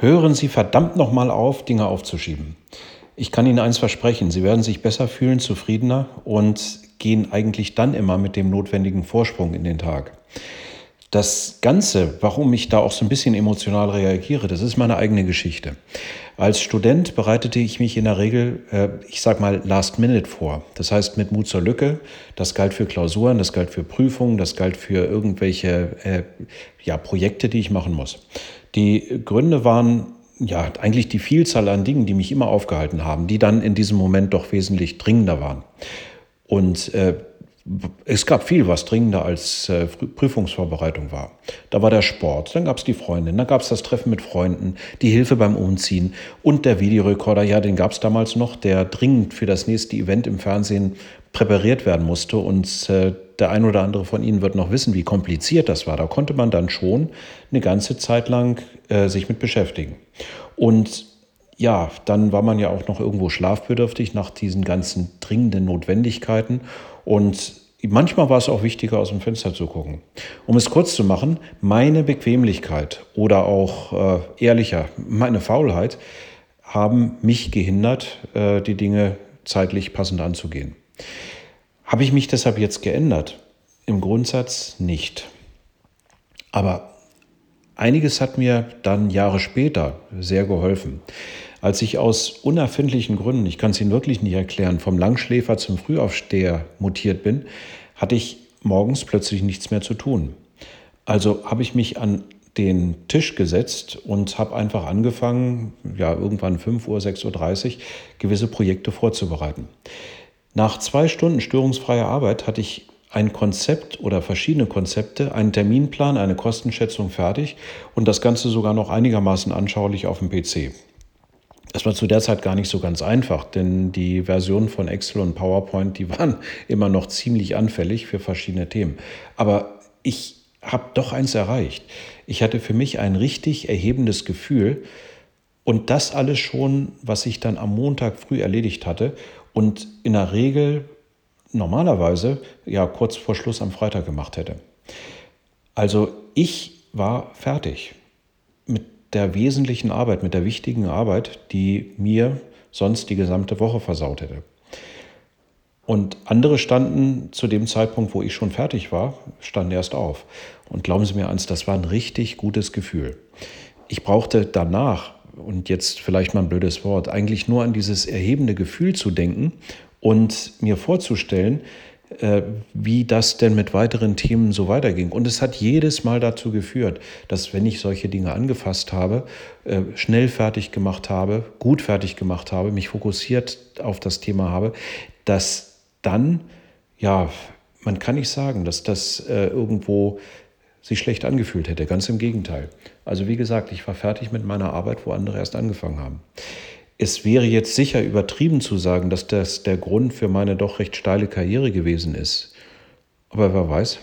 Hören Sie verdammt nochmal auf, Dinge aufzuschieben. Ich kann Ihnen eins versprechen, Sie werden sich besser fühlen, zufriedener und gehen eigentlich dann immer mit dem notwendigen Vorsprung in den Tag. Das Ganze, warum ich da auch so ein bisschen emotional reagiere, das ist meine eigene Geschichte. Als Student bereitete ich mich in der Regel, äh, ich sag mal, last minute vor. Das heißt mit Mut zur Lücke. Das galt für Klausuren, das galt für Prüfungen, das galt für irgendwelche äh, ja, Projekte, die ich machen muss. Die Gründe waren ja eigentlich die Vielzahl an Dingen, die mich immer aufgehalten haben, die dann in diesem Moment doch wesentlich dringender waren. Und äh, es gab viel, was dringender als äh, Prüfungsvorbereitung war. Da war der Sport, dann gab es die Freundin, dann gab es das Treffen mit Freunden, die Hilfe beim Umziehen und der Videorekorder, ja, den gab es damals noch, der dringend für das nächste Event im Fernsehen präpariert werden musste. Und äh, der ein oder andere von Ihnen wird noch wissen, wie kompliziert das war. Da konnte man dann schon eine ganze Zeit lang äh, sich mit beschäftigen. Und ja, dann war man ja auch noch irgendwo schlafbedürftig nach diesen ganzen dringenden Notwendigkeiten. Und manchmal war es auch wichtiger, aus dem Fenster zu gucken. Um es kurz zu machen, meine Bequemlichkeit oder auch äh, ehrlicher, meine Faulheit haben mich gehindert, äh, die Dinge zeitlich passend anzugehen. Habe ich mich deshalb jetzt geändert? Im Grundsatz nicht. Aber einiges hat mir dann Jahre später sehr geholfen. Als ich aus unerfindlichen Gründen, ich kann es Ihnen wirklich nicht erklären, vom Langschläfer zum Frühaufsteher mutiert bin, hatte ich morgens plötzlich nichts mehr zu tun. Also habe ich mich an den Tisch gesetzt und habe einfach angefangen, ja, irgendwann 5 Uhr, 6.30 Uhr, gewisse Projekte vorzubereiten. Nach zwei Stunden störungsfreier Arbeit hatte ich ein Konzept oder verschiedene Konzepte, einen Terminplan, eine Kostenschätzung fertig und das Ganze sogar noch einigermaßen anschaulich auf dem PC. Das war zu der Zeit gar nicht so ganz einfach, denn die Versionen von Excel und PowerPoint, die waren immer noch ziemlich anfällig für verschiedene Themen. Aber ich habe doch eins erreicht. Ich hatte für mich ein richtig erhebendes Gefühl und das alles schon, was ich dann am Montag früh erledigt hatte und in der Regel normalerweise ja kurz vor Schluss am Freitag gemacht hätte. Also ich war fertig mit der wesentlichen Arbeit, mit der wichtigen Arbeit, die mir sonst die gesamte Woche versaut hätte. Und andere standen zu dem Zeitpunkt, wo ich schon fertig war, standen erst auf. Und glauben Sie mir eins, das war ein richtig gutes Gefühl. Ich brauchte danach, und jetzt vielleicht mal ein blödes Wort, eigentlich nur an dieses erhebende Gefühl zu denken und mir vorzustellen, äh, wie das denn mit weiteren Themen so weiterging. Und es hat jedes Mal dazu geführt, dass wenn ich solche Dinge angefasst habe, äh, schnell fertig gemacht habe, gut fertig gemacht habe, mich fokussiert auf das Thema habe, dass dann, ja, man kann nicht sagen, dass das äh, irgendwo sich schlecht angefühlt hätte. Ganz im Gegenteil. Also wie gesagt, ich war fertig mit meiner Arbeit, wo andere erst angefangen haben. Es wäre jetzt sicher übertrieben zu sagen, dass das der Grund für meine doch recht steile Karriere gewesen ist. Aber wer weiß,